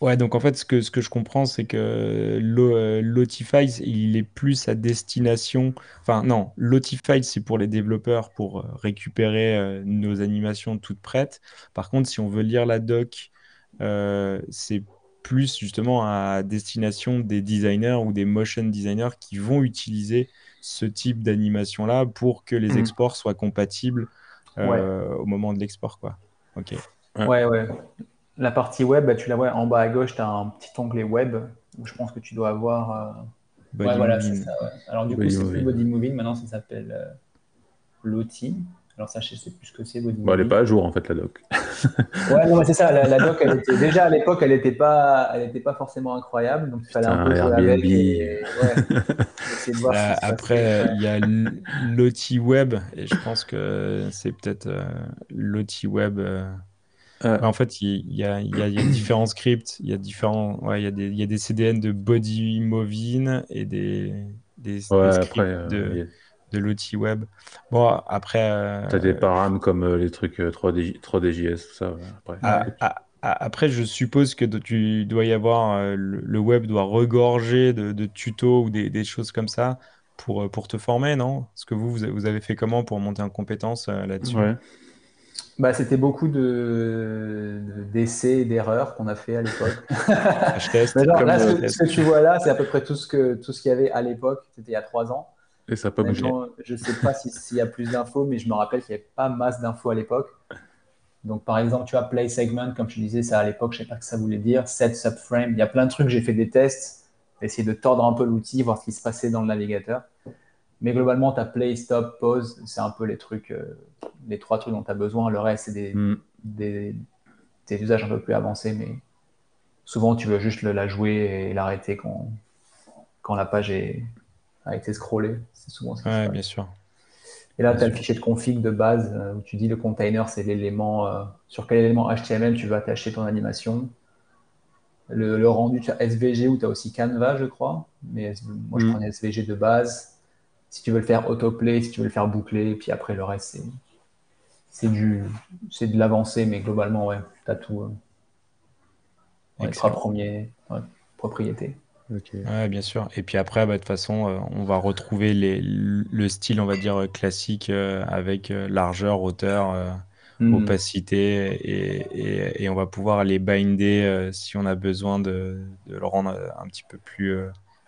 ouais. donc en fait, ce que, ce que je comprends, c'est que Lotify, il est plus à destination. Enfin, non, Lotify, c'est pour les développeurs pour récupérer nos animations toutes prêtes. Par contre, si on veut lire la doc euh, c'est plus justement à destination des designers ou des motion designers qui vont utiliser ce type d'animation-là pour que les mm. exports soient compatibles euh, au moment de l'export. Quoi. Ok. Ouais, ouais. La partie web, bah, tu la vois en bas à gauche, tu as un petit onglet web où je pense que tu dois avoir. Euh... Ouais, voilà, c'est ça. Alors, du coup, c'est plus Body Moving, maintenant ça s'appelle euh, Lottie. Alors ça, je sais plus ce que c'est. Bon, elle n'est pas à jour en fait la doc. ouais, non, mais c'est ça. La, doc, elle était, déjà à l'époque, elle n'était pas, elle était pas forcément incroyable, donc il fallait un, peu avec. Et, euh, après, il y a Loti Web, et je pense que c'est peut-être euh, Loti Web. Euh, En fait, il y, a, différents scripts, il y a différents, ouais, il y a des, il y a des CDN de body moving et des, des, scripts de, de l'outil web. Bon, après. tu as des params comme les trucs 3D, 3DJS, tout ça. Après. Ah, ah, après, je suppose que tu dois y avoir, euh, le, web doit regorger de, tutos ou des, choses comme ça pour, euh, pour te former, non? Est-ce que vous, vous avez fait comment pour monter en compétence euh, là-dessus? Bah, C'était beaucoup de, d'essais et d'erreurs qu'on a fait à l'époque. teste. ce, que tu vois là, c'est à peu près tout ce, que, tout ce qu'il y avait à l'époque. C'était il y a trois ans. Et ça n'a pas bougé. Je ne sais pas s'il y a plus d'infos, mais je me rappelle qu'il n'y avait pas masse d'infos à l'époque. Donc, par exemple, tu as play segment, comme je disais, ça à l'époque, je ne sais pas ce que ça voulait dire. Set subframe, il y a plein de trucs, j'ai fait des tests, essayer de tordre un peu l'outil, voir ce qui se passait dans le navigateur. Mais globalement, tu as play, stop, pause, c'est un peu les trucs, euh, les trois trucs dont tu as besoin. Le reste, c'est des, mm. des, usages un peu plus avancés, mais souvent, tu veux juste la jouer et l'arrêter quand, quand la page est, a été scrollée. C'est souvent ça. Ouais, bien sûr. Et là, tu as le fichier de config de base euh, où tu dis le container, c'est l'élément, euh, sur quel élément HTML tu vas attacher ton animation. Le, rendu, tu as SVG ou tu as aussi Canva, je crois. Mais moi, je mm. prenais SVG de base. Si tu veux le faire autoplay, si tu veux le faire boucler, puis après, le reste, c'est du c'est de l'avancée, mais globalement, ouais, tu as tout. Euh, les trois premiers propriétés. Ouais, bien sûr. Et puis après, bah, de toute façon, euh, on va retrouver les, le style, on va dire, classique euh, avec euh, largeur, hauteur, hmm. opacité, et, et, on va pouvoir les binder si on a besoin de, de le rendre un petit peu plus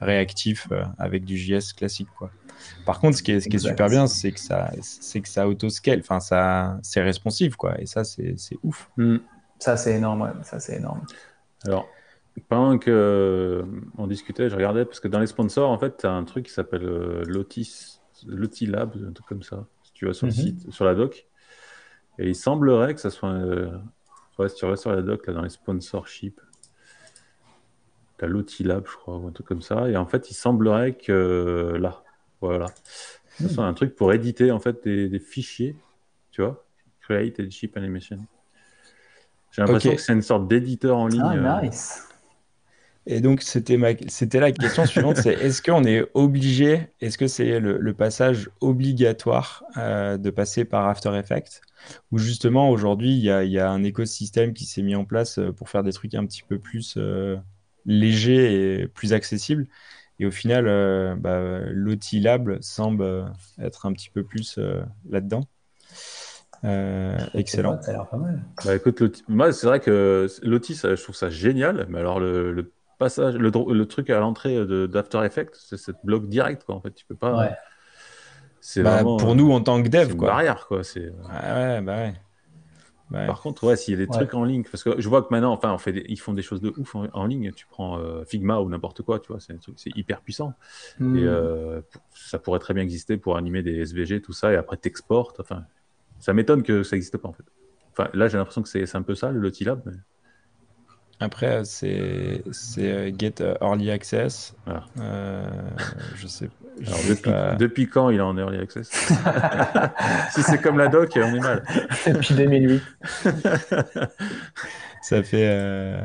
réactif avec du JS classique. Quoi. Par contre, ce qui est, ce qui est super bien, c'est que ça, c'est que ça auto-scale, enfin, ça, c'est responsive, quoi. Et ça, c'est, ouf. Hmm. Ça, c'est énorme, Ça, c'est énorme. Alors, pendant que euh, on discutait, je regardais parce que dans les sponsors, en fait, tu as un truc qui s'appelle euh, Lotis, Lotilab, un truc comme ça. Si tu vas sur le mhm. site, sur la doc, et il semblerait que ça soit. Euh, ouais, si tu vas sur la doc, là, dans les sponsorships, tu as Lotilab, je crois, ou un truc comme ça. Et en fait, il semblerait que là, voilà, ce mhm. soit un truc pour éditer en fait des, fichiers, tu vois, Create and Ship Animation. J'ai l'impression que c'est une sorte d'éditeur en ligne. Ah, nice. Et donc, c'était ma... c'était la question suivante, c'est est-ce qu'on est obligé, est-ce que c'est le, passage obligatoire euh, de passer par After Effects? Ou justement, aujourd'hui, il y a, y a, un écosystème qui s'est mis en place euh, pour faire des trucs un petit peu plus euh, légers et plus accessibles. Et au final, bah, Lab semble être un petit peu plus là-dedans. excellent. Ça a l'air pas mal. Bah, écoute, moi, c'est vrai que Loti, je trouve ça génial. Mais alors, le passage, le, le truc à l'entrée d'After Effects, c'est cette bloc direct, quoi. En fait, tu peux pas. C'est bah, pour nous en tant que dev, quoi. barrière, quoi. C'est. ouais, bah ouais. Par contre, ouais, s'il y a des trucs en ligne, parce que je vois que maintenant, enfin, on fait ils font des choses de ouf en, ligne. Tu prends euh, Figma ou n'importe quoi, tu vois, c'est c'est hyper puissant. Hmm. Et euh, ça pourrait très bien exister pour animer des SVG, tout ça, et après t'exportes. Enfin, ça m'étonne que ça n'existe pas en fait. Enfin, là, j'ai l'impression que c'est un peu ça le Lotilab. Mais... Après, c'est euh, Get Early Access. Ah. Euh, je sais, depuis, quand il est en Early Access? Si c'est comme la doc, on est mal. depuis 2008. ça, fait, euh,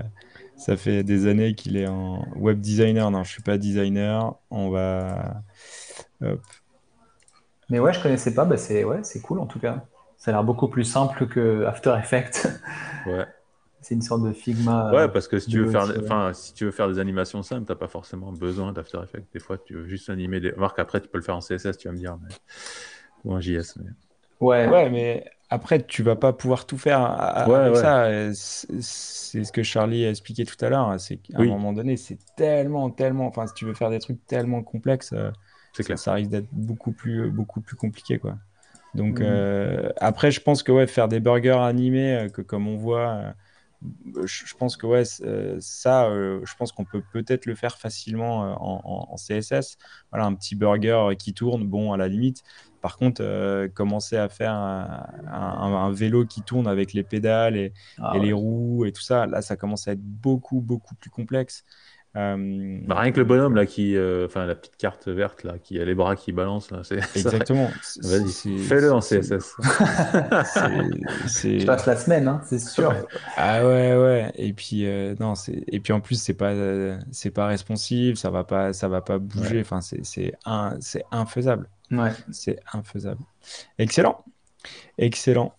ça fait des années qu'il est en web designer. Non, je ne suis pas designer. On va. Mais ouais, je connaissais pas. Bah c'est ouais, cool en tout cas. Ça a l'air beaucoup plus simple que After Effects. ouais c'est une sorte de Figma. Ouais, parce que si tu veux faire, enfin, si tu veux faire des animations simples, t'as pas forcément besoin d'After Effects. Des fois, tu veux juste animer des marques. Après, tu peux le faire en CSS, tu vas me dire, ou en JS. Ouais. Ouais, mais après, tu vas pas pouvoir tout faire avec ça. C'est ce que Charlie a expliqué tout à l'heure. C'est qu'à un moment donné, c'est tellement, tellement. Enfin, si tu veux faire des trucs tellement complexes, euh, ça, ça risque d'être beaucoup plus, beaucoup plus compliqué, quoi. Donc mmh. euh, après, je pense que ouais, faire des burgers animés, euh, que comme on voit je pense que ouais, euh, ça, euh, je pense qu'on peut peut-être le faire facilement euh, en, CSS. Voilà, un petit burger qui tourne, bon, à la limite. Par contre, commencer à faire un, vélo qui tourne avec les pédales et, ah les roues et tout ça, là, ça commence à être beaucoup, beaucoup plus complexe. Euh, bah, rien que le bonhomme là qui, euh, enfin la petite carte verte là, qui a les bras qui balancent là, c'est exactement. Vas-y, fais-le en CSS. Je passe la semaine, hein, c'est sûr. Ah ouais ouais. Et puis euh, non, c'est et puis en plus c'est pas c'est pas responsive, ça va pas ça va pas bouger. Enfin c'est c'est un c'est infaisable. Ouais. C'est infaisable. Excellent, excellent.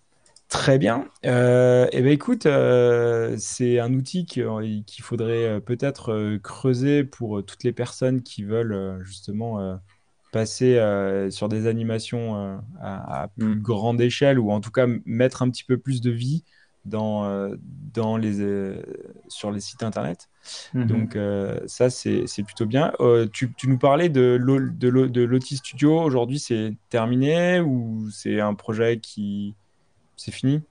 Très bien. Euh, eh ben écoute, euh, c'est un outil euh, qu'il faudrait euh, peut-être creuser pour toutes les personnes qui veulent justement passer sur des animations à, plus mm. grande échelle ou en tout cas mettre un petit peu plus de vie dans, dans les, sur les sites internet. Mm-hmm. Donc ça, c'est plutôt bien. Tu, tu, nous parlais de l'Oti Studio. Aujourd'hui, c'est terminé ou c'est un projet qui c'est fini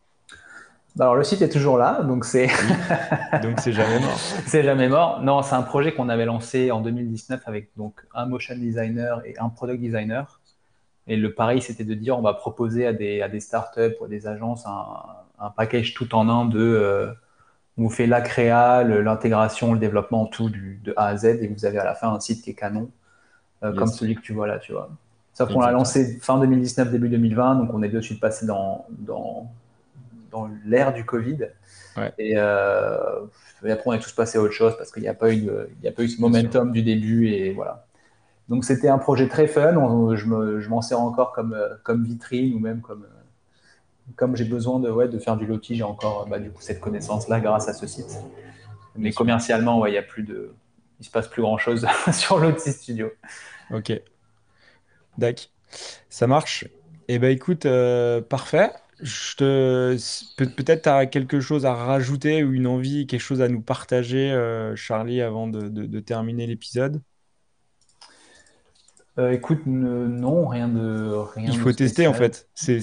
alors le site est toujours là, donc c'est donc c'est jamais mort. c'est jamais mort. Non, c'est un projet qu'on avait lancé en 2019 avec donc un motion designer et un product designer. Et le pari, c'était de dire on va proposer à des, à des startups ou à des agences un, un package tout en un de euh, on vous fait la créa, l'intégration, le développement, tout du, de A à Z, et vous avez à la fin un site qui est canon, euh, comme celui que tu vois là, tu vois. Sauf qu'on l'a lancé fin 2019, début 2020, donc on est de suite passé dans, dans, dans l'ère du Covid. Et, euh, et, après, on est tous passé à autre chose parce qu'il n'y a, pas eu il a pas eu ce momentum du début. Et voilà. Donc c'était un projet très fun. je m'en sers encore comme, comme vitrine ou même comme, comme j'ai besoin de, ouais, de faire du loti, j'ai encore bah, du coup, cette connaissance-là grâce à ce site. Mais commercialement, ouais, il y a plus de, il se passe plus grand-chose sur Loti Studio. Ok. Dac. Ça marche. Eh ben écoute, euh, parfait. Je te... Peut-être tu as quelque chose à rajouter ou une envie, quelque chose à nous partager, euh, Charlie, avant de, terminer l'épisode? Euh, écoute, non, rien de rien Il faut tester en fait. C'est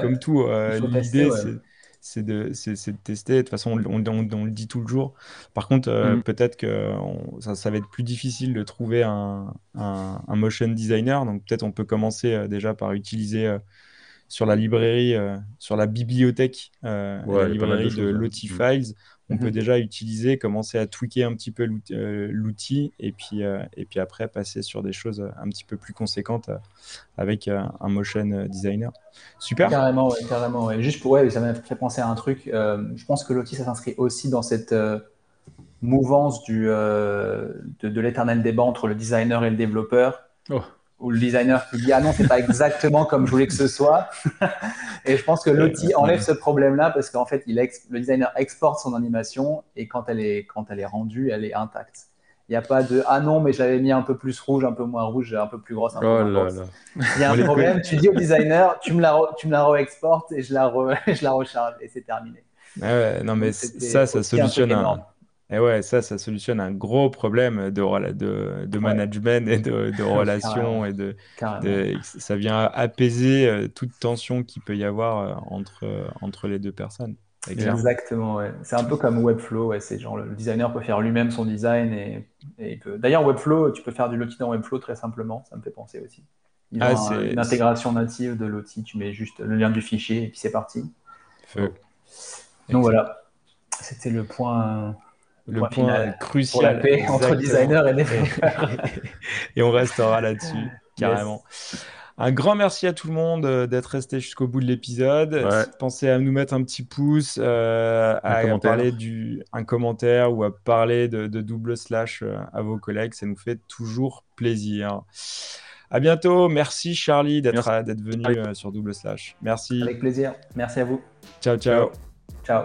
comme tout. L'idée, c'est c'est de, de, tester. De toute façon, on, on, le dit tout le jour. Par contre, euh, mm. peut-être que ça, ça, va être plus difficile de trouver un, un, motion designer. Donc, peut-être on peut commencer euh, déjà par utiliser euh, sur la librairie, sur la bibliothèque, la librairie de, Lottie mm. On peut mhm. déjà utiliser, commencer à tweaker un petit peu euh, l'outil et puis euh, et puis après passer sur des choses un petit peu plus conséquentes euh, avec un motion designer. Super. Carrément, carrément. Juste pour ouais, ça m'a fait penser à un truc. je pense que l'outil ça s'inscrit aussi dans cette mouvance du de, de l'éternel débat entre le designer et le développeur. Oh ou le designer qui dit ah non c'est pas exactement comme je voulais que ce soit. Et je pense que l'outil enlève ce problème là parce qu'en fait il le designer exporte son animation et quand elle est quand elle est rendue elle est intacte. Il n'y a pas de ah non mais je l'avais mis un peu plus rouge un peu moins rouge un peu plus grosse un peu oh moins grosse. il y a un problème tu dis au designer tu me la tu me la re-exportes et je la je la recharge et c'est terminé. Ah ouais, non mais ça ça solutionne un, et ouais, ça, ça solutionne un gros problème de, de, de management et de, de relations. et de, ça vient apaiser euh, toute tension qu'il peut y avoir euh, entre, euh, entre les deux personnes. Exactement, ouais. C'est un peu comme Webflow, ouais. C'est genre le designer peut faire lui-même son design et, et peut... D'ailleurs, Webflow, tu peux faire du Lottie dans Webflow très simplement, ça me fait penser aussi. Ils ah, une intégration native de Lottie, tu mets juste le lien du fichier et puis c'est parti. Feu. Donc voilà, c'était le point le point, crucial. entre designer et développeur. et on restera là-dessus, carrément. Un grand merci à tout le monde euh, d'être resté jusqu'au bout de l'épisode. Pensez à nous mettre un petit pouce, euh, à, parler du un commentaire ou à parler de, double slash euh, à vos collègues. Ça nous fait toujours plaisir. À bientôt. Merci Charlie d'être venu sur double slash. Merci. Avec plaisir. Merci à vous. Ciao ciao. Ciao.